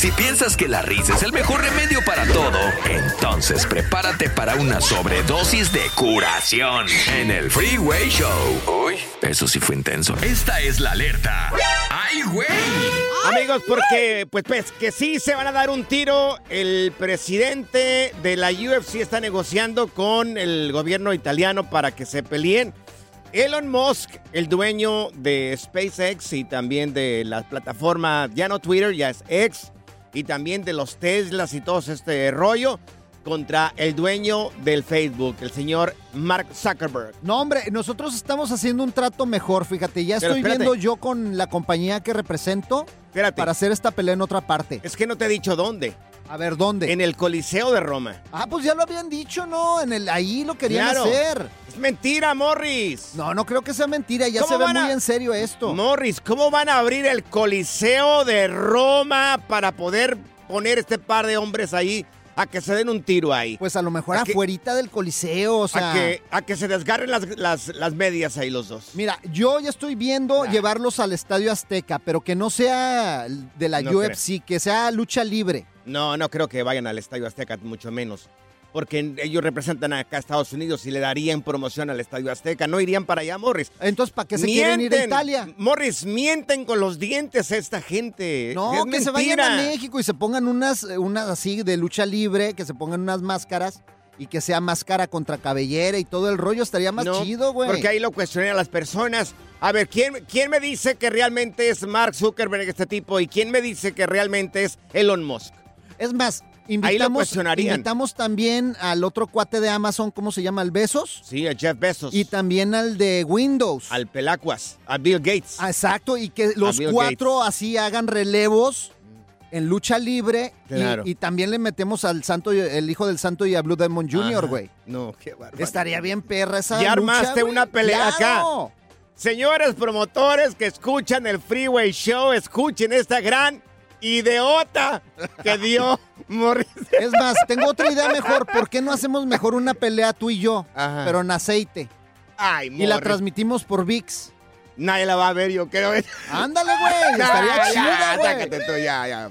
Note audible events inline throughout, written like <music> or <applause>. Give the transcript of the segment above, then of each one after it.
Si piensas que la risa es el mejor remedio para todo, entonces prepárate para una sobredosis de curación en el Freeway Show. Uy, eso sí fue intenso. Esta es la alerta. ¡Ay, güey! Amigos, porque pues, pues que sí se van a dar un tiro. El presidente de la UFC está negociando con el gobierno italiano para que se peleen. Elon Musk, el dueño de SpaceX y también de la plataforma, ya no Twitter, ya es X, y también de los Teslas y todo este rollo, contra el dueño del Facebook, el señor Mark Zuckerberg. No, hombre, nosotros estamos haciendo un trato mejor, fíjate. Ya Pero estoy espérate. viendo yo con la compañía que represento Espérate. para hacer esta pelea en otra parte. Es que no te he dicho dónde. A ver, ¿dónde? En el Coliseo de Roma. Ah, pues ya lo habían dicho, ¿no? En el ahí lo querían Claro. hacer. Es mentira, Morris. No, no creo que sea mentira, ya ¿Cómo se ve a- muy en serio esto. Morris, ¿cómo van a abrir el Coliseo de Roma para poder poner este par de hombres ahí a que se den un tiro ahí? Pues a lo mejor ¿A afuerita del coliseo, o sea... a, que, a que se desgarren las, las, las medias ahí los dos. Mira, yo ya estoy viendo llevarlos al Estadio Azteca, pero que no sea de la No UFC, que sea lucha libre. No, no creo que vayan al Estadio Azteca, mucho menos. Porque ellos representan acá a Estados Unidos y le darían promoción al Estadio Azteca. No irían para allá, Morris. Entonces, ¿para qué se quieren ir a Italia? Morris, mienten con los dientes a esta gente. No, Es que se vayan a. México y se pongan unas, eh, unas así de lucha libre, que se pongan unas máscaras y que sea máscara contra cabellera y todo el rollo estaría más No, chido, güey. Porque ahí lo cuestioné a las personas. A ver, ¿quién, ¿quién me dice que realmente es Mark Zuckerberg este tipo? ¿Y quién me dice que realmente es Elon Musk? Es más, Ahí lo invitamos, cuestionarían. invitamos también al otro cuate de Amazon, ¿cómo se llama? ¿El Besos? Sí, a Jeff Bezos. Y también al de Windows. al Pelacuas, a Bill Gates. Ah, Exacto, y que los cuatro así hagan relevos en lucha libre. y- Claro. Y, también le metemos al santo, y- el hijo del santo y a Blue Demon Jr., güey. No, qué bárbaro. Estaría bien perra esa lucha, armaste una pelea Claro. acá. Señores promotores que escuchan el Freeway Show, escuchen esta gran ideota que dio Morris. <laughs> Es más, tengo otra idea mejor. ¿Por qué no hacemos mejor una pelea tú y yo, Ajá. pero en aceite? Ay, Y la transmitimos por VIX. Nadie la va a ver, yo creo. Ándale, güey. Estaría chido, ya, güey. sácate tú, ya, ya.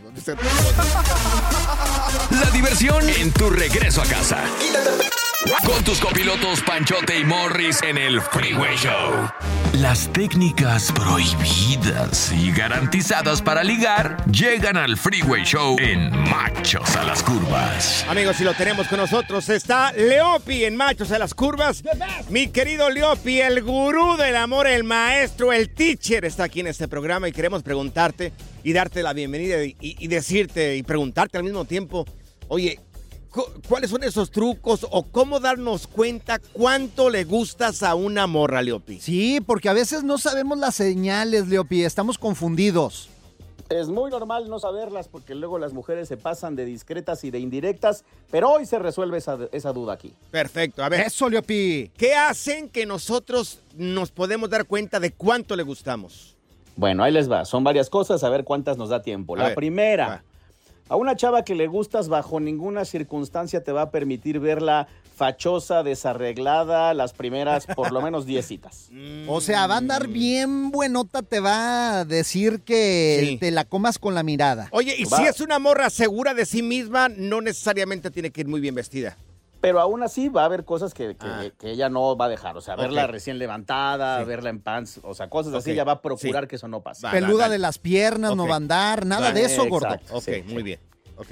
La diversión en tu regreso a casa. Con tus copilotos Panchote y Morris en el Freeway Show. Las técnicas prohibidas y garantizadas para ligar llegan al Freeway Show en Machos a las Curvas. Amigos, y lo tenemos con nosotros. Está Leopi en Machos a las Curvas. Mi querido Leopi, el gurú del amor, el maestro, el teacher, está aquí en este programa y queremos preguntarte y darte la bienvenida y, y- y decirte y preguntarte al mismo tiempo, oye, ¿cuáles son esos trucos o cómo darnos cuenta cuánto le gustas a una morra, Leopi? Sí, porque a veces no sabemos las señales, Leopi, estamos confundidos. Es muy normal no saberlas porque luego las mujeres se pasan de discretas y de indirectas, pero hoy se resuelve esa, esa duda aquí. Perfecto, a ver. Eso, Leopi. ¿Qué hacen que nosotros nos podemos dar cuenta de cuánto le gustamos? Bueno, ahí les va. Son varias cosas, a ver cuántas nos da tiempo. A La ver, primera, va. A una chava que le gustas bajo ninguna circunstancia te va a permitir verla fachosa, desarreglada, las primeras por lo menos 10 citas. <laughs> O sea, va a andar bien buenota, te va a decir que Sí. te la comas con la mirada. Oye, y Va. si es una morra segura de sí misma, no necesariamente tiene que ir muy bien vestida. Pero aún así va a haber cosas que, que- Ah. que ella no va a dejar. O sea, verla recién levantada, Sí. verla en pants, o sea, cosas así, ella va a procurar Sí. que eso no pase. Va. Peluda de las piernas, no va a andar, nada de eso, exacto. gordo. Ok, Sí, muy bien. Ok.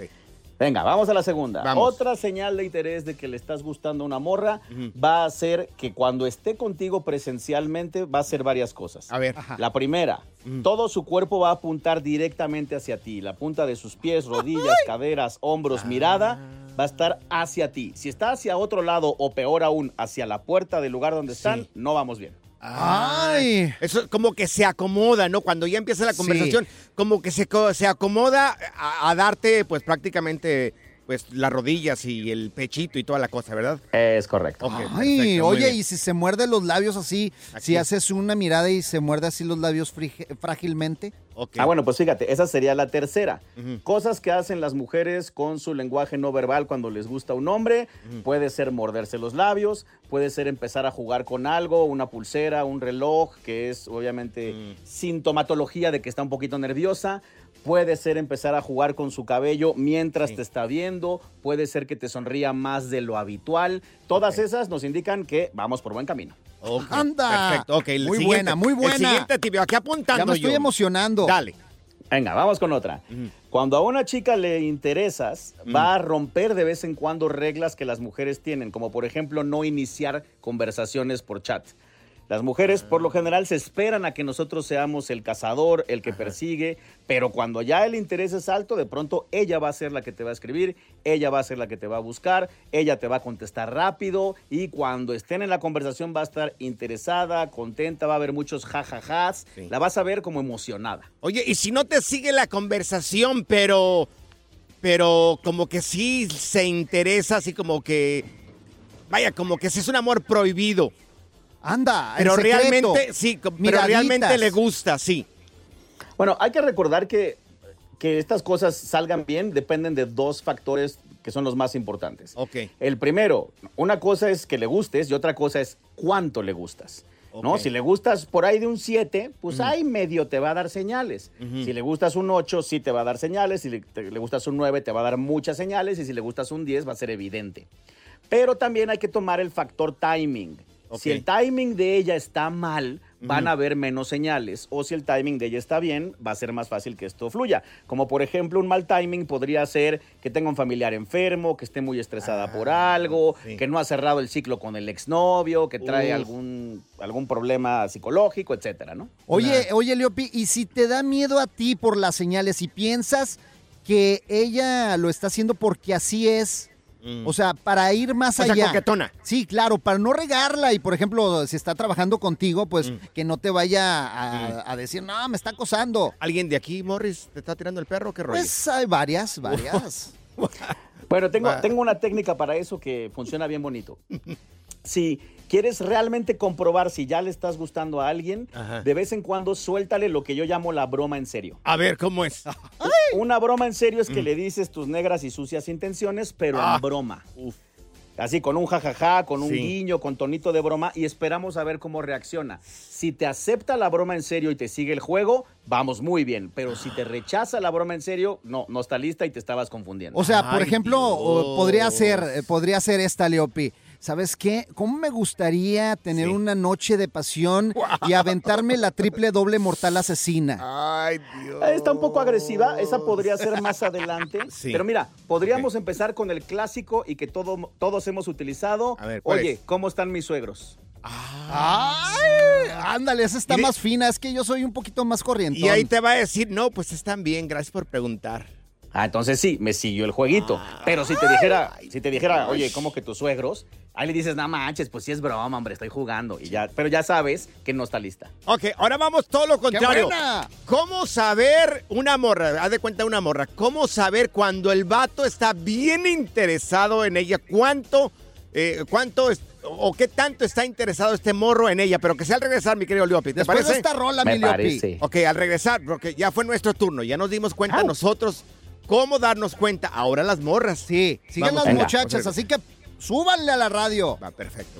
Venga, vamos a la segunda. Vamos. Otra señal de interés de que le estás gustando a una morra va a ser que cuando esté contigo presencialmente va a hacer varias cosas. A ver. La primera, todo su cuerpo va a apuntar directamente hacia ti. La punta de sus pies, <laughs> rodillas, caderas, hombros, mirada va a estar hacia ti. Si está hacia otro lado o peor aún, hacia la puerta del lugar donde están, Sí. no vamos bien. Ay. Eso es como que se acomoda, ¿no? Cuando ya empieza la Sí. conversación, como que se, se acomoda a, a darte, pues prácticamente, pues las rodillas y el pechito y toda la cosa, ¿verdad? Es correcto. Ay, perfecto, oye, y si se muerde los labios así, Aquí. si haces una mirada y se muerde así los labios frágilmente. Ok. Ah, bueno, pues fíjate, esa sería la tercera. Cosas que hacen las mujeres con su lenguaje no verbal cuando les gusta un hombre. Puede ser morderse los labios, puede ser empezar a jugar con algo, una pulsera, un reloj, que es obviamente Mm. sintomatología de que está un poquito nerviosa. Puede ser empezar a jugar con su cabello mientras Sí. te está viendo. Puede ser que te sonría más de lo habitual. Todas esas nos indican que vamos por buen camino. Ok, ¡Anda! Perfecto, ok. el Muy buena, muy buena. El siguiente tibio, aquí apuntando Ya me estoy yo. emocionando. Dale. Venga, vamos con otra. Cuando a una chica le interesas, va a romper de vez en cuando reglas que las mujeres tienen, como por ejemplo no iniciar conversaciones por chat. Las mujeres por lo general se esperan a que nosotros seamos el cazador, el que persigue, pero cuando ya el interés es alto, de pronto ella va a ser la que te va a escribir, ella va a ser la que te va a buscar, ella te va a contestar rápido y cuando estén en la conversación va a estar interesada, contenta, va a haber muchos jajajas, Sí. la vas a ver como emocionada. Oye, y si no te sigue la conversación, pero. Pero como que sí se interesa, así como que. Vaya, como que sí es un amor prohibido. Anda, Pero realmente, sí, pero Miraditas. realmente le gusta, sí. Bueno, hay que recordar que, que estas cosas salgan bien dependen de dos factores que son los más importantes. Ok. El primero, una cosa es que le gustes y otra cosa es cuánto le gustas. ¿no? Si le gustas por ahí de un 7, pues ahí medio te va a dar señales. Si le gustas un 8, sí te va a dar señales. Si le, te- le gustas un 9, te va a dar muchas señales. Y si le gustas un 10, va a ser evidente. Pero también hay que tomar el factor timing. Si el timing de ella está mal, van a haber menos señales. O si el timing de ella está bien, va a ser más fácil que esto fluya. Como por ejemplo, un mal timing podría ser que tenga un familiar enfermo, que esté muy estresada por algo, Ah, sí. que no ha cerrado el ciclo con el exnovio, que trae Uf. algún, algún problema psicológico, etcétera, ¿no? Oye, oye, Leopi, y si te da miedo a ti por las señales y piensas que ella lo está haciendo porque así es, o sea, para ir más O sea, allá. coquetona. Sí, claro, para no regarla y, por ejemplo, si está trabajando contigo, pues Mm. que no te vaya a, a decir, no, me está acosando. ¿Alguien de aquí, Morris, te está tirando el perro? ¿Qué rollo? Pues hay varias, <laughs> varias. Bueno, tengo, tengo una técnica para eso que funciona bien bonito. <laughs> Si quieres realmente comprobar si ya le estás gustando a alguien, Ajá. de vez en cuando suéltale lo que yo llamo la broma en serio. A ver, ¿cómo es? <laughs> Una broma en serio es que le dices tus negras y sucias intenciones, pero Mm. Ah. en broma. Así, con un jajaja, con un Sí. guiño, con tonito de broma y esperamos a ver cómo reacciona. Si te acepta la broma en serio y te sigue el juego, vamos muy bien. Pero si te rechaza la broma en serio, no, no está lista y te estabas confundiendo. O sea, por Ay, ejemplo, Dios. podría ser, eh, podría ser esta, Leopi. ¿Sabes qué? ¿Cómo me gustaría tener Sí. una noche de pasión y aventarme la triple doble mortal asesina? Ay, Dios. Ah, Está un poco agresiva, esa podría ser más adelante. <laughs> Sí. Pero mira, podríamos empezar con el clásico y que todo- todos hemos utilizado. A ver, ¿cuál Oye, es? ¿cómo están mis suegros? ¡Ay! Ándale, esa está de- más fina. Es que yo soy un poquito más corriente. Y ahí te va a decir, no, pues están bien, gracias por preguntar. Ah, entonces sí, me siguió el jueguito. Pero si te dijera, si te dijera, oye, ¿cómo que tus suegros? Ahí le dices, no manches, pues sí es broma, hombre, estoy jugando. Y ya, pero ya sabes que no está lista. Ok, ahora vamos todo lo contrario. buena! ¿Cómo saber una morra? Haz de cuenta una morra. ¿Cómo saber cuando el vato está bien interesado en ella? ¿Cuánto, eh, cuánto es- o qué tanto está interesado este morro en ella? Pero que sea al regresar, mi querido Leopi. ¿Te Después de parece? esta rola, Me mi Leopi. parece. Ok, al regresar, porque ya fue nuestro turno. Ya nos dimos cuenta Au. nosotros cómo darnos cuenta. Ahora las morras. Sí, Vamos, las muchachas, así que súbanle a la radio. Va, perfecto.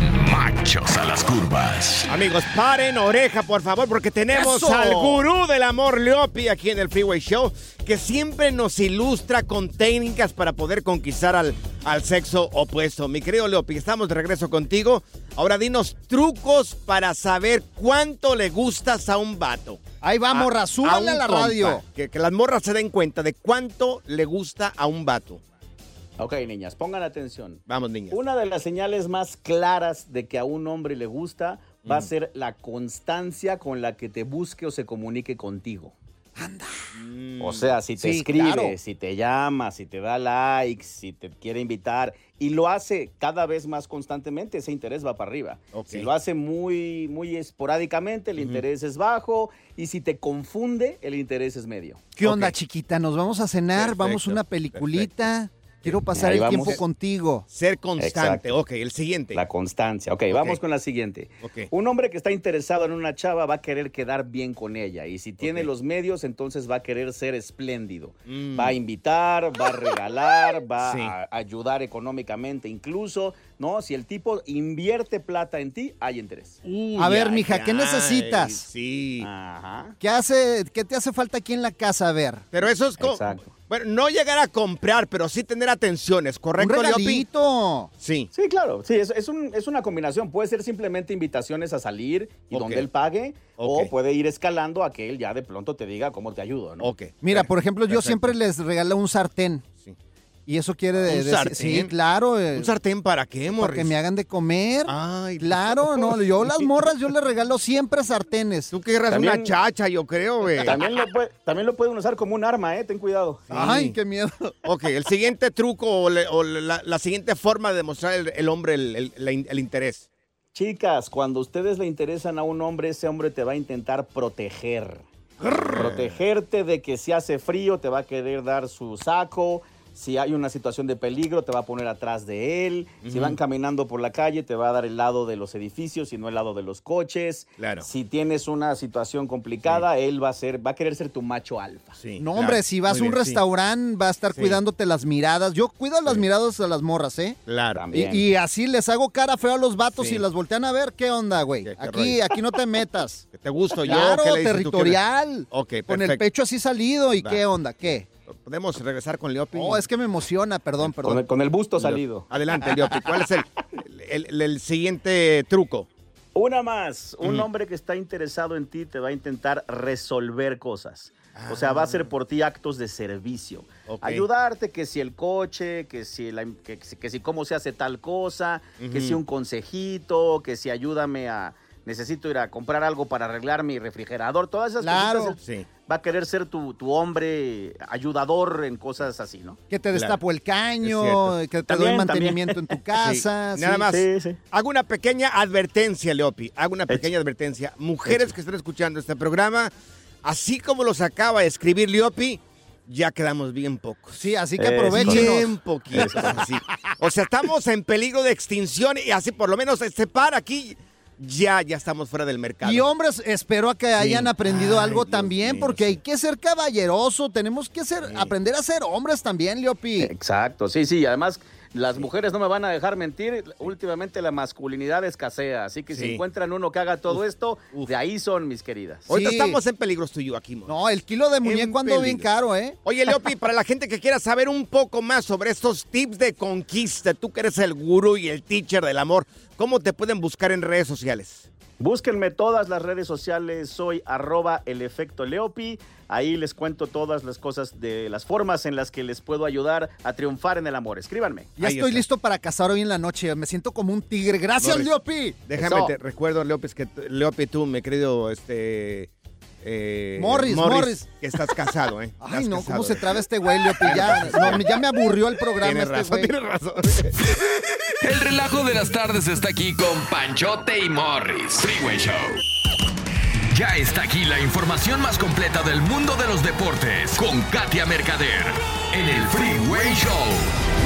Machos a las curvas. Amigos, paren oreja, por favor, porque tenemos ¡Eso! al gurú del amor, Leopi, aquí en el Freeway Show, que siempre nos ilustra con técnicas para poder conquistar al, al sexo opuesto. Mi querido Leopi, estamos de regreso contigo. Ahora dinos trucos para saber cuánto le gustas a un vato. Ahí vamos, A- morra, a la compa. radio. Que, que las morras se den cuenta de cuánto le gusta a un vato. Ok, niñas, pongan atención. Vamos, niñas. Una de las señales más claras de que a un hombre le gusta va a ser la constancia con la que te busque o se comunique contigo. O sea, si te Sí, escribe, claro. si te llama, si te da likes, si te quiere invitar y lo hace cada vez más constantemente, ese interés va para arriba. Si lo hace muy, muy esporádicamente, el interés es bajo y si te confunde, el interés es medio. ¿Qué onda, chiquita? ¿Nos vamos a cenar? Perfecto, ¿Vamos a una peliculita? Quiero pasar el vamos. tiempo contigo. Ser constante. Exacto. Ok, el siguiente. La constancia. Ok, Ok. vamos con la siguiente. Ok. Un hombre que está interesado en una chava va a querer quedar bien con ella y si tiene los medios, entonces va a querer ser espléndido. Mm. Va a invitar, va a regalar, <laughs> va Sí. a ayudar económicamente incluso, ¿no? Si el tipo invierte plata en ti, hay interés. Uy, A ver, ay, mija, ¿qué ay, necesitas? Sí. Ajá. ¿Qué, hace, ¿Qué te hace falta aquí en la casa? A ver. Pero eso es como. Exacto. Bueno, no llegar a comprar, pero sí tener atenciones, Un ¿correcto, Leopi? regalito. Sí. Sí, claro, sí, es, es, un- es una combinación. Puede ser simplemente invitaciones a salir y donde él pague, o puede ir escalando a que él ya de pronto te diga cómo te ayudo, ¿no? Ok. Mira, por ejemplo, yo siempre les regalo un sartén. Sí. Y eso quiere ¿Un decir- sartén? Sí, claro. eh, ¿Un sartén para qué, para Morris? que me hagan de comer. Ay, Claro, no, yo <laughs> las morras yo les regalo siempre sartenes. Tú querrás También- una chacha, yo creo, güey. También lo, puede- también lo pueden usar como un arma, ¿eh? Ten cuidado. Ay, qué miedo. <laughs> Ok, el siguiente truco o, le- o la, la siguiente forma de demostrar el, el hombre el, el interés. Chicas, cuando ustedes le interesan a un hombre, ese hombre te va a intentar proteger. Protegerte de que si hace frío te va a querer dar su saco, Si hay una situación de peligro, te va a poner atrás de él. Si van caminando por la calle, te va a dar el lado de los edificios y no el lado de los coches. Claro. Si tienes una situación complicada, él va a ser, va a querer ser tu macho alfa. Sí, No, claro. hombre, si vas Muy a un bien, sí. restaurante, va a estar Sí. cuidándote las miradas. Yo cuido las Sí. miradas a las morras, ¿eh? Claro. Y, También. y así les hago cara feo a los vatos Sí. y las voltean a ver. ¿Qué onda, güey? ¿Qué- qué Aquí, rollo? aquí no te metas. <laughs> ¿Que ¿Te gusto yo? claro. ¿Qué le- territorial. Ok, Con el perfecto. pecho así salido. ¿Y Va. qué onda? ¿Qué? ¿Podemos regresar con Leopi? Oh, es que me emociona, perdón, Con perdón. el, con el busto salido. Adelante, Leopi. ¿Cuál es el, el- el- el siguiente truco? Una más. Un Ujú. hombre que está interesado en ti te va a intentar resolver cosas. O sea, va a hacer por ti actos de servicio. Ayudarte, que si el coche, que si, la- que, si- que si cómo se hace tal cosa, que si un consejito, que si ayúdame a... Necesito ir a comprar algo para arreglar mi refrigerador. Todas esas Claro. cositas. él Sí. Va a querer ser tu, tu hombre ayudador en cosas así, ¿no? Que te destapo el caño, que te También, doy también. mantenimiento en tu <laughs> casa. Nada sí. más. Sí, sí. Hago una pequeña advertencia, Leopi. Hago una pequeña advertencia. Mujeres que estén escuchando este programa, así como los acaba de escribir Leopi, ya quedamos bien pocos. Sí, así que Eh, aprovechenos. Bien poquitos. sí. O sea, estamos en peligro de extinción y así por lo menos este par aquí ya, ya estamos fuera del mercado. Y hombres, espero a que hayan aprendido Ay, algo Dios también, mío, porque sí. hay que ser caballeroso, tenemos que ser, aprender a ser hombres también, Leopi. Exacto, sí, sí. Además, las mujeres no me van a dejar mentir. Últimamente la masculinidad escasea. Así que Sí. si encuentran uno que haga todo esto, de ahí son mis queridas. Ahorita estamos en peligro tú y yo aquí, mo. No, el kilo de muñeco andó bien caro, ¿eh? Oye, Leopi, para la gente que quiera saber un poco más sobre estos tips de conquista, tú que eres el gurú y el teacher del amor, ¿cómo te pueden buscar en redes sociales? Búsquenme todas las redes sociales, soy arroba el efecto Leopi. Ahí les cuento todas las cosas de las formas en las que les puedo ayudar a triunfar en el amor. Escríbanme. Ya Ahí estoy está. listo para cazar hoy en la noche, me siento como un tigre. Gracias. Leopi. Déjame, Eso. te recuerdo, Leopi, que Leopi, tú, mi querido, este... eh, Morris, Morris. Que estás casado, ¿eh? Ay, Estás no, casado, ¿cómo se ¿eh? traba este güey, Leopi? Ya, no, ya me aburrió el programa Tienes este razón, güey. tienes razón. El relajo de las tardes está aquí con Panchote y Morris. Freeway Show. Ya está aquí la información más completa del mundo de los deportes con Katia Mercader en el Freeway Show.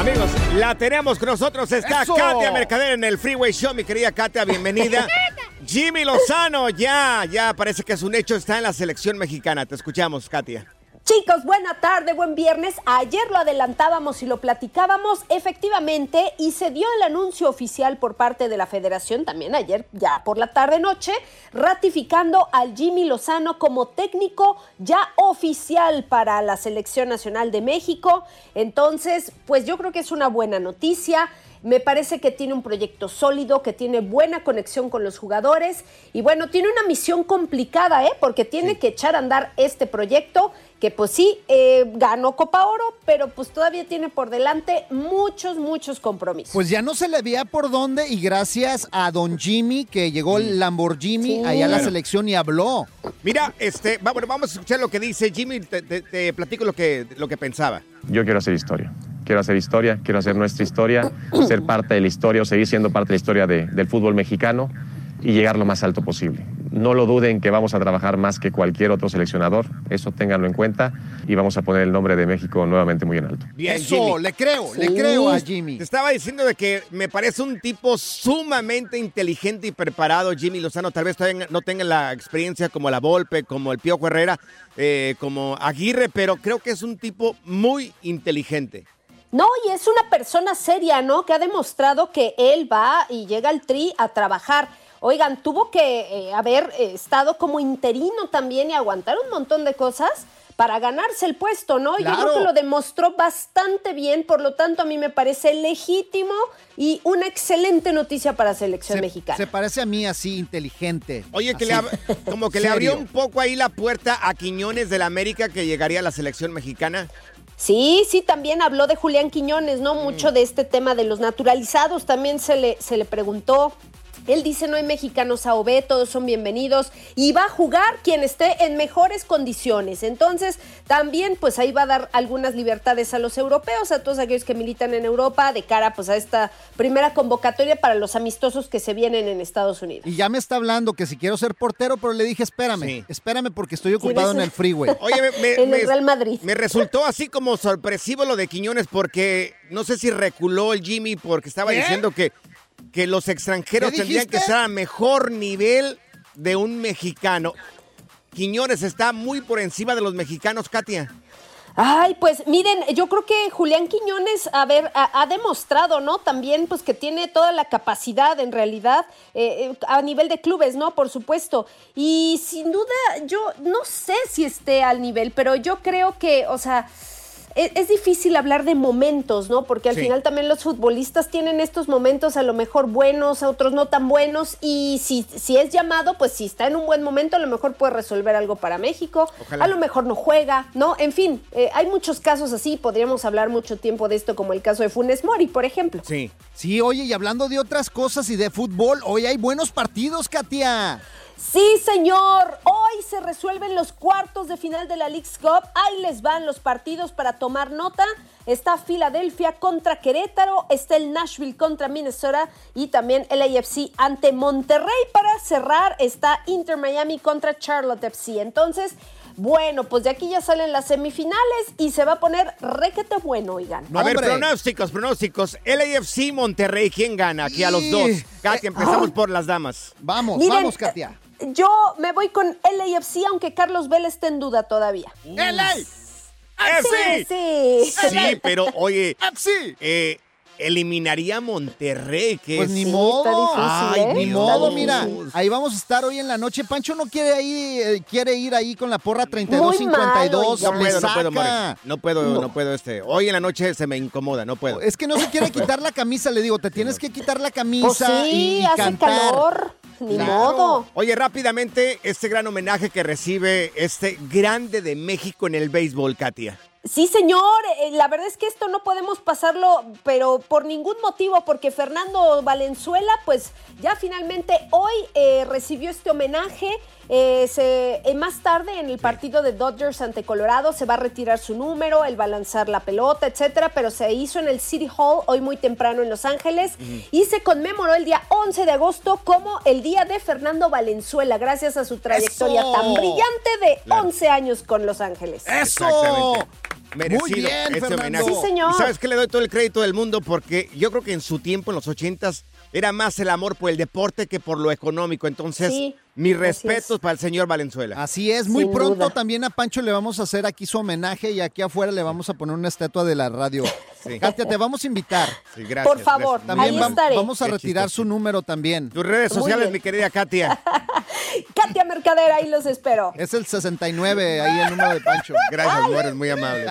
Amigos, la tenemos con nosotros. Está ¡Eso! Katia Mercader en el Freeway Show. Mi querida Katia, bienvenida. <laughs> Jimmy Lozano, ya, ya parece que es un hecho. Está en la selección mexicana. Te escuchamos, Katia. Chicos, buena tarde, buen viernes. Ayer lo adelantábamos y lo platicábamos efectivamente y se dio el anuncio oficial por parte de la federación también ayer, ya por la tarde noche, ratificando al Jimmy Lozano como técnico ya oficial para la selección nacional de México. Entonces, pues yo creo que es una buena noticia. Me parece que tiene un proyecto sólido, que tiene buena conexión con los jugadores y bueno, tiene una misión complicada, ¿eh? Porque tiene que echar a andar este proyecto que pues sí, eh, ganó Copa Oro, pero pues todavía tiene por delante muchos, muchos compromisos. Pues ya no se le veía por dónde y gracias a Don Jimmy que llegó el Lamborghini Sí. allá a la Claro. selección y habló. Mira, este, va- bueno, vamos a escuchar lo que dice Jimmy. Te, te- te platico lo que, lo que pensaba. Yo quiero hacer historia. Quiero hacer historia, quiero hacer nuestra historia, ser parte de la historia o seguir siendo parte de la historia de- del fútbol mexicano y llegar lo más alto posible. No lo duden que vamos a trabajar más que cualquier otro seleccionador, eso ténganlo en cuenta y vamos a poner el nombre de México nuevamente muy en alto. Bien, Eso, Jimmy. le creo, le creo a Jimmy. Te estaba diciendo de que me parece un tipo sumamente inteligente y preparado, Jimmy Lozano. Tal vez todavía no tenga la experiencia como la Volpe, como el Piojo Herrera, eh, como Aguirre, pero creo que es un tipo muy inteligente. No, y es una persona seria, ¿no? Que ha demostrado que él va y llega al tri a trabajar. Oigan, tuvo que eh, haber eh, estado como interino también y aguantar un montón de cosas para ganarse el puesto, ¿no? Yo Claro. creo que lo demostró bastante bien, por lo tanto a mí me parece legítimo y una excelente noticia para la selección Se, mexicana. se parece a mí así, inteligente. Oye, que le como que le abrió un poco ahí la puerta a Quiñones del América que llegaría a la selección mexicana. Sí, sí, también habló de Julián Quiñones, ¿no? Mm. Mucho de este tema de los naturalizados, también se le, se le preguntó. Él dice no hay mexicanos A o B, todos son bienvenidos y va a jugar quien esté en mejores condiciones. Entonces, también pues ahí va a dar algunas libertades a los europeos, a todos aquellos que militan en Europa, de cara pues a esta primera convocatoria para los amistosos que se vienen en Estados Unidos. Y ya me está hablando que si quiero ser portero, pero le dije, espérame, espérame porque estoy ocupado en el freeway. Oye, me, me- <laughs> En el Real Madrid. me resultó así como sorpresivo lo de Quiñones porque no sé si reculó el Jimmy porque estaba ¿Qué? diciendo que, que los extranjeros ¿Qué tendrían que estar a mejor nivel de un mexicano. Quiñones está muy por encima de los mexicanos, Katia. Ay, pues miren, yo creo que Julián Quiñones, a ver, ha, ha demostrado, ¿no? También, pues que tiene toda la capacidad, en realidad, eh, eh, a nivel de clubes, ¿no? Por supuesto. Y sin duda, yo no sé si esté al nivel, pero yo creo que, o sea, e- es, difícil hablar de momentos, ¿no? Porque al Sí. final también los futbolistas tienen estos momentos a lo mejor buenos, otros no tan buenos, y si, si es llamado, pues si está en un buen momento, a lo mejor puede resolver algo para México, Ojalá. a lo mejor no juega, ¿no? En fin, eh, hay muchos casos así, podríamos hablar mucho tiempo de esto, como el caso de Funes Mori, por ejemplo. Sí. Sí, oye, y hablando de otras cosas y de fútbol, hoy hay buenos partidos, Katia. Sí, señor. Hoy se resuelven los cuartos de final de la League's Cup. Ahí les van los partidos para tomar nota. Está Filadelfia contra Querétaro, está el Nashville contra Minnesota y también el AFC ante Monterrey. Para cerrar está Inter Miami contra Charlotte FC. Entonces, bueno, pues de aquí ya salen las semifinales y se va a poner requete bueno, oigan. a ver, pronósticos, pronósticos. LAFC Monterrey, ¿quién gana? Aquí a los dos. Katia, empezamos Ah. por las damas. Vamos, Miren, vamos, Katia. Yo me voy con LAFC, aunque Carlos Vélez esté en duda todavía. ¡FC! Sí, sí. Sí, pero oye, eh, eliminaría a Monterrey. Que Pues es- ni modo. Ay, ni Dios. modo, mira. Ahí vamos a estar hoy en la noche. Pancho no quiere ahí, eh, quiere ir ahí con la porra 32-52. No puedo, no puedo. No puedo, No. no. puedo este. Hoy en la noche se me incomoda, no puedo. Es que no se quiere <laughs> quitar la camisa, le digo, te tienes que quitar la camisa Pues sí, y, y hace cantar. calor. Ni Claro. modo. Oye, rápidamente, este gran homenaje que recibe este grande de México en el béisbol, Katia. Sí, señor. eh, La verdad es que esto no podemos pasarlo, pero por ningún motivo, porque Fernando Valenzuela, pues ya finalmente hoy eh, recibió este homenaje. Eh, se- eh, más tarde en el partido de Dodgers ante Colorado se va a retirar su número, él va a lanzar la pelota, etcétera, pero se hizo en el City Hall hoy muy temprano en Los Ángeles y se conmemoró el día 11 de agosto como el día de Fernando Valenzuela, gracias a su trayectoria ¡Eso! tan brillante de Claro. 11 años con Los Ángeles. Exactamente. Merecido Muy bien, este Fernando. homenaje. Sí, señor. ¿Y sabes qué le doy todo el crédito del mundo? Porque yo creo que en su tiempo, en los ochentas, era más el amor por el deporte que por lo económico. Entonces, Sí, mis respetos es. para el señor Valenzuela. Así es, muy Sin pronto duda. también a Pancho le vamos a hacer aquí su homenaje y aquí afuera le vamos a poner una estatua de la radio. <laughs> Sí. Katia, te vamos a invitar. Sí, gracias. Por favor, gracias. También Ahí va- estaré. vamos a Qué retirar chistoso. su número también. Tus redes sociales, mi querida Katia. <laughs> Katia Mercader, ahí los espero. Es el 69, ahí el número de Pancho. Gracias, amor, eres muy amable.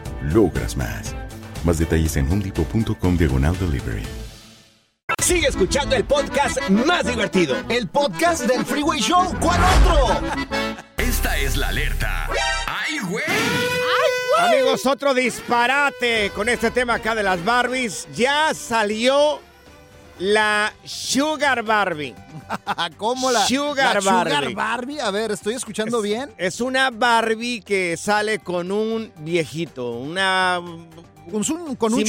logras más. Más detalles en homedepot.com diagonal delivery. Sigue escuchando el podcast más divertido. El podcast del Freeway Show. ¿Cuál otro? Esta es la alerta. ¡Ay, güey! Amigos, otro disparate con este tema acá de las Barbies. Ya salió la Sugar Barbie. <laughs> ¿Cómo la Sugar la Barbie. Sugar Barbie? A ver, ¿estoy escuchando Es- bien? Es una Barbie que sale con un viejito, una... Con, su- con un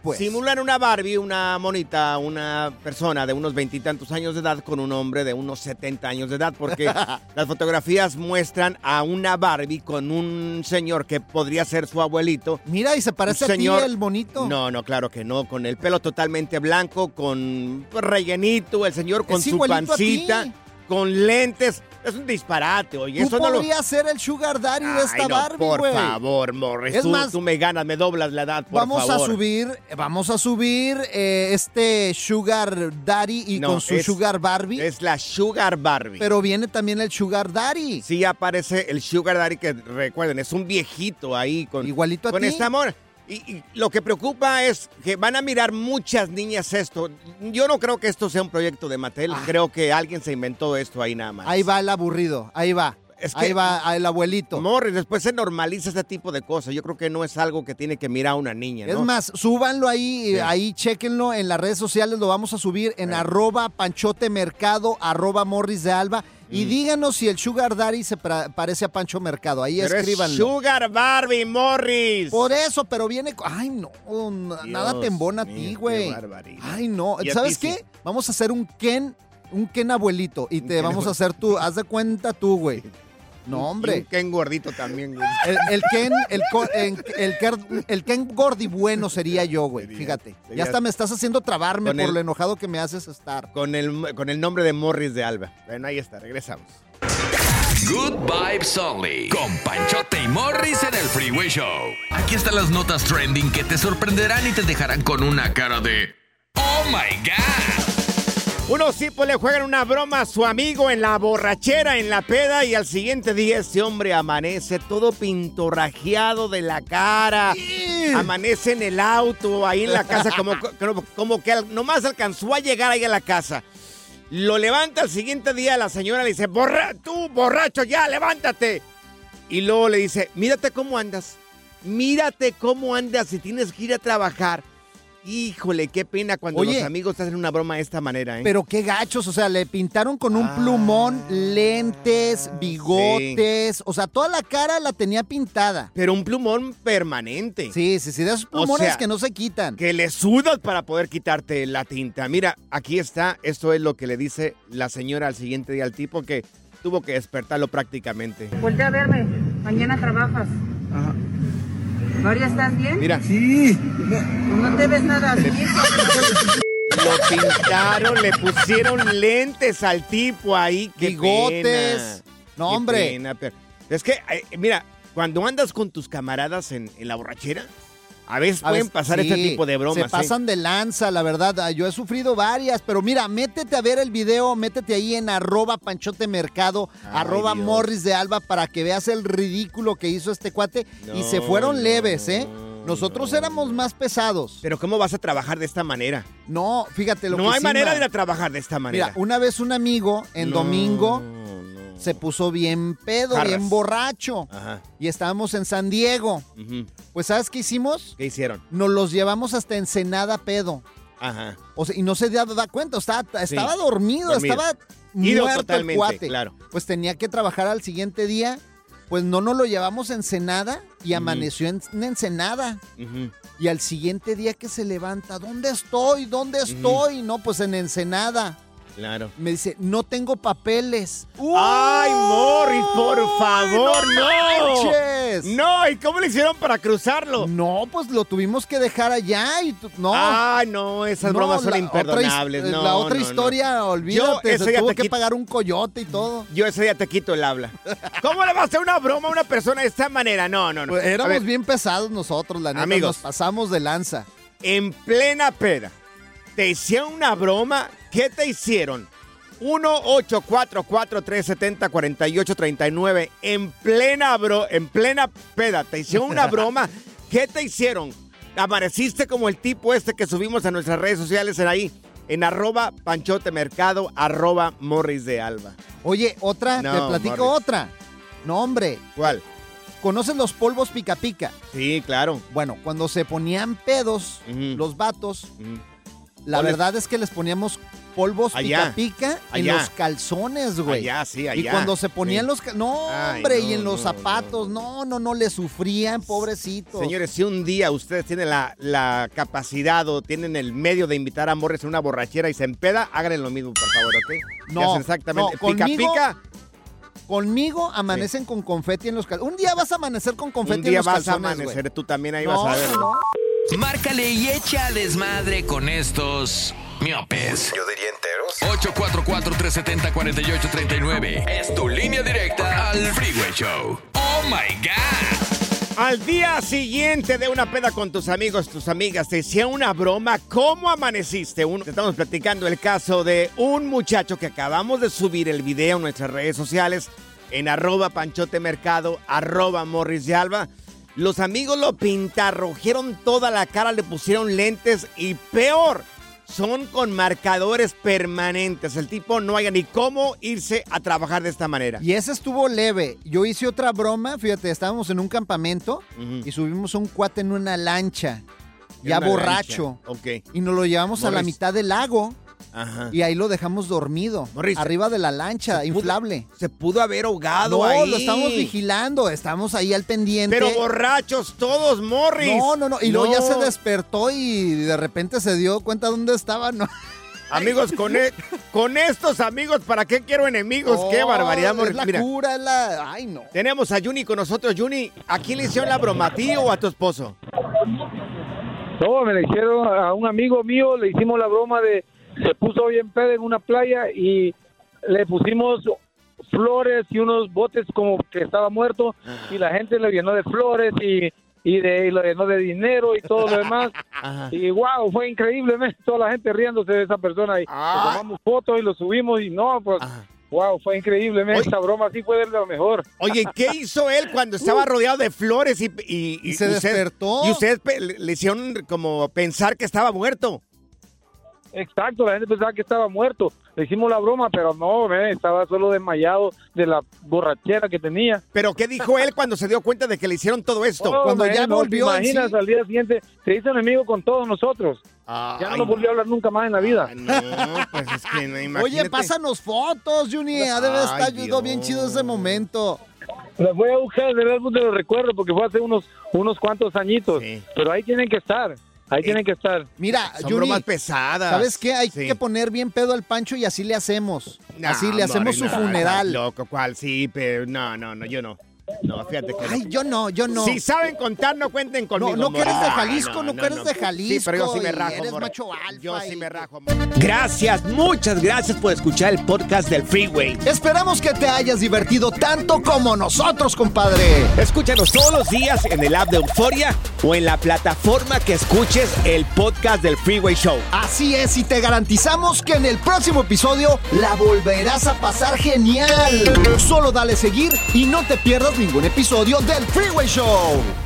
pues. Simulan una Barbie, una monita, una persona de unos veintitantos años de edad con un hombre de unos 70 años de edad, porque <laughs> las fotografías muestran a una Barbie con un señor que podría ser su abuelito. Mira, y se parece Un a ti señor- el bonito. No, no, claro que no, con el pelo totalmente blanco, con rellenito, el señor con Es su pancita, con lentes. Es un disparate, oye. Tú Eso no lo... ser el Sugar Daddy de Ay, esta no, Barbie, por güey. favor, Morris. Es tú, más, tú me ganas, me doblas la edad, por vamos favor. a subir, vamos a subir eh, este Sugar Daddy y No, con su es- Sugar Barbie. Es la Sugar Barbie. Pero viene también el Sugar Daddy. Sí aparece el Sugar Daddy que recuerden, es un viejito ahí con, Igualito a con ti. este amor. Y, y lo que preocupa es que van a mirar muchas niñas esto. Yo no creo que esto sea un proyecto de Mattel. Creo que alguien se inventó esto ahí nada más. Ah. Ahí va el aburrido, ahí va. Es que- ahí va el abuelito. Morris, después se normaliza este tipo de cosas. Yo creo que no es algo que tiene que mirar una niña, Es más, súbanlo ahí, Sí. ahí chequenlo en las redes sociales, lo vamos a subir en arroba panchote mercado, arroba morris de alba. Y díganos si el Sugar Daddy se parece a Pancho Mercado. Ahí Pero es escríbanlo. Sugar Barbie, Morris. Por eso, pero viene. Ay, no. na- nada te embona a ti, güey. Ay, no. ¿Sabes sí. qué? Vamos a hacer un Ken, un Ken abuelito. Y te vamos a hacer tú. Haz de cuenta tú, güey. No, Y un hombre. Ken gordito también, güey. El, el Ken, el, el, el Ken gordi bueno sería yo, güey. Sería- Fíjate. sería- Ya hasta me estás haciendo trabarme por el- lo enojado que me haces estar. Con el, con el nombre de Morris de Alba. Bueno, ahí está, regresamos. Good Vibes Only. Con Panchote y Morris en el Freeway Show. Aquí están las notas trending que te sorprenderán y te dejarán con una cara de. ¡Oh my God! Unos tipos le juegan una broma a su amigo en la borrachera, en la peda, y al siguiente día ese hombre amanece todo pintorrajeado de la cara. Amanece en el auto, ahí en la casa, como, <laughs> como, como que nomás alcanzó a llegar ahí a la casa. Lo levanta al siguiente día, la señora le dice, Borra, tú borracho, ya, levántate. Y luego le dice, mírate cómo andas, mírate cómo andas si tienes que ir a trabajar. Híjole, qué pena cuando Oye. los amigos te hacen una broma de esta manera, ¿eh? Pero qué gachos, o sea, le pintaron con un Ah, plumón, lentes, bigotes, o sea, toda la cara la tenía pintada. Pero un plumón permanente. Sí, sí, sí, de esos plumones sea, que no se quitan. Que le sudas para poder quitarte la tinta. Mira, aquí está. Esto es lo que le dice la señora al siguiente día al tipo que tuvo que despertarlo prácticamente. Voltea a verme, mañana trabajas. María, ¿estás bien? Mira, No te ves nada así. lo pintaron, le pusieron lentes al tipo ahí. Qué Bigotes. pena. No, Qué hombre. pena, es que, eh, mira, cuando andas con tus camaradas en, en la borrachera, a veces A pueden veces- pasar sí, este tipo de bromas. Se pasan de lanza, la verdad. Ah, Yo he sufrido varias, pero mira, métete a ver el video, métete ahí en arroba panchote mercado, Ay, arroba Dios. morris de alba para que veas el ridículo que hizo este cuate. y se No, fueron no, leves, ¿eh? Nosotros no. éramos más pesados. Pero ¿cómo vas a trabajar de esta manera? No, fíjate lo que no hay sí manera ma- de ir a trabajar de esta manera. Mira, una vez un amigo en No, domingo no. Se puso bien pedo, Jarras. bien borracho. Ajá. Y estábamos en San Diego. ujú. Pues ¿sabes qué hicimos? ¿Qué hicieron? Nos los llevamos hasta Ensenada pedo. Ajá. O sea, y no se daba cuenta, estaba, estaba Sí, dormido, dormido. estaba Ido muerto totalmente, el cuate. claro. Pues tenía que trabajar al siguiente día. Pues no nos lo llevamos a Ensenada y amaneció en, en Ensenada. Ujú. Y al siguiente día que se levanta, ¿dónde estoy? ¿Dónde estoy? No, pues en Ensenada. Claro. Me dice, no tengo papeles. ¡Ay, Morris, por favor, no! No, ¿y cómo le hicieron para cruzarlo? No, pues lo tuvimos que dejar allá y tú- no. Ay, no, esas No, bromas son imperdonables. Otra, no, la otra no, no. historia, olvídate, se ya tuvo que quito- pagar un coyote y todo. Yo ese día te quito el habla. <laughs> ¿Cómo le vas a hacer una broma a una persona de esta manera? No, no, no. Pues éramos bien pesados nosotros, la neta, Amigos. nos pasamos de lanza. En plena peda, ¿te hicieron una broma? ¿Qué te hicieron? 1-844-370-4839. En plena bro, en plena peda, ¿te hicieron una broma? <laughs> ¿Qué te hicieron? amaneciste como el tipo este que subimos a nuestras redes sociales en ahí, en arroba panchote mercado, arroba morris de alba. Oye, otra, No, te platico Morris. otra. No, hombre. ¿Cuál? ¿Conoces los polvos pica pica? Sí, claro. Bueno, cuando se ponían pedos Ujú. los vatos, la verdad es que les poníamos polvos Allá. pica pica en Allá. los calzones, güey. Allá, sí, allá. Y cuando se ponían Sí. los... cal- No, Ay, hombre, no, y en los no, zapatos, no, no, no, le sufrían, pobrecitos. Señores, si un día ustedes tienen la, la capacidad o tienen el medio de invitar a Morris a una borrachera y se empeda, háganle lo mismo, por favor, ¿ok? No, hacen exactamente. no, pica, conmigo- pica. Conmigo amanecen con confeti en los calzones. Un día vas a amanecer con confeti Un día en los vas a calzones, amanecer, tú también ahí No, vas a ver. no. Márcale y echa desmadre con estos miopes. Yo diría enteros. 844-370-4839. Es tu línea directa al Freeway Show. Oh my God. Al día siguiente de una peda con tus amigos, tus amigas, te hacía una broma. ¿Cómo amaneciste? Uno, te estamos platicando el caso de un muchacho que acabamos de subir el video en nuestras redes sociales, en arroba panchotemercado, arroba morris de alba. Los amigos lo pintarrojeron toda la cara, le pusieron lentes y peor, son con marcadores permanentes. El tipo no haya ni cómo irse a trabajar de esta manera. Y ese estuvo leve. Yo hice otra broma, fíjate, estábamos en un campamento y subimos a un cuate en una lancha, ya borracho. lancha. Ok. Y nos lo llevamos a la mitad del lago Ajá. y ahí lo dejamos dormido. Morris, arriba de la lancha, se pudo- inflable. Se pudo haber ahogado No, ahí. lo estamos vigilando, estamos ahí al pendiente. Pero borrachos todos, Morris. No, no, no. Y luego ya se despertó y de repente se dio cuenta dónde estaba. No. <laughs> Amigos, con, e- con estos amigos, ¿para qué quiero enemigos? ¡Qué barbaridad, Es Morris! la Mira, cura, es la. Ay, no. tenemos a Juni con nosotros. Juni, ¿a quién le hicieron la broma? ¿A ti o a tu esposo? No, me la hicieron a un amigo mío, le hicimos la broma de, se puso bien pedo en una playa y le pusimos flores y unos botes como que estaba muerto y la gente le llenó de flores y, y, de, y lo llenó de dinero y todo lo demás. Ajá. Y wow, fue increíble, toda la gente riéndose de esa persona y Ah. tomamos fotos y lo subimos y no, pues Ajá. wow, fue increíble. Oye. esa broma sí fue de lo mejor. Oye, ¿qué hizo él cuando <laughs> estaba rodeado de flores y, y, Y se usted- despertó. Y ustedes pe- le le hicieron como pensar que estaba muerto. Exacto, la gente pensaba que estaba muerto. Le hicimos la broma, pero no, ¿ves? estaba solo desmayado de la borrachera que tenía. ¿Pero qué dijo él cuando se dio cuenta de que le hicieron todo esto? Oh, cuando man, ya no, volvió ¿te en sí. imaginas al día siguiente se hizo enemigo con todos nosotros. Ah, Ya no nos volvió a hablar nunca más en la vida. ay, no, pues es que no, <laughs> imagínate. Oye, pásanos fotos, Juni. Ha de Dios. bien chido ese momento. Las voy a buscar del álbum de los recuerdos porque fue hace unos unos cuantos añitos. Sí. Pero ahí tienen que estar. Ahí tienen que estar. Mira, Son Juni, bromas pesadas. ¿sabes qué? Hay Sí. que poner bien pedo al Pancho y así le hacemos. No, así le hacemos su no, funeral. Loco, ¿cuál? Sí, pero no, no, no, yo no. No, fíjate que no. Ay, yo no, yo no. Si saben contar, no cuenten conmigo. no que eres de. Jalisco, no que eres de Sí, Jalisco pero yo sí me rajo, eres macho alfa Yo sí me rajo. Gracias, muchas gracias por escuchar el podcast del Freeway. Esperamos que te hayas divertido tanto como nosotros, compadre. Escúchanos todos los días en el app de Euforia o en la plataforma que escuches el podcast del Freeway Show. Así es, y te garantizamos que en el próximo episodio la volverás a pasar genial. Solo dale seguir y no te pierdas ningún episodio del Freeway Show.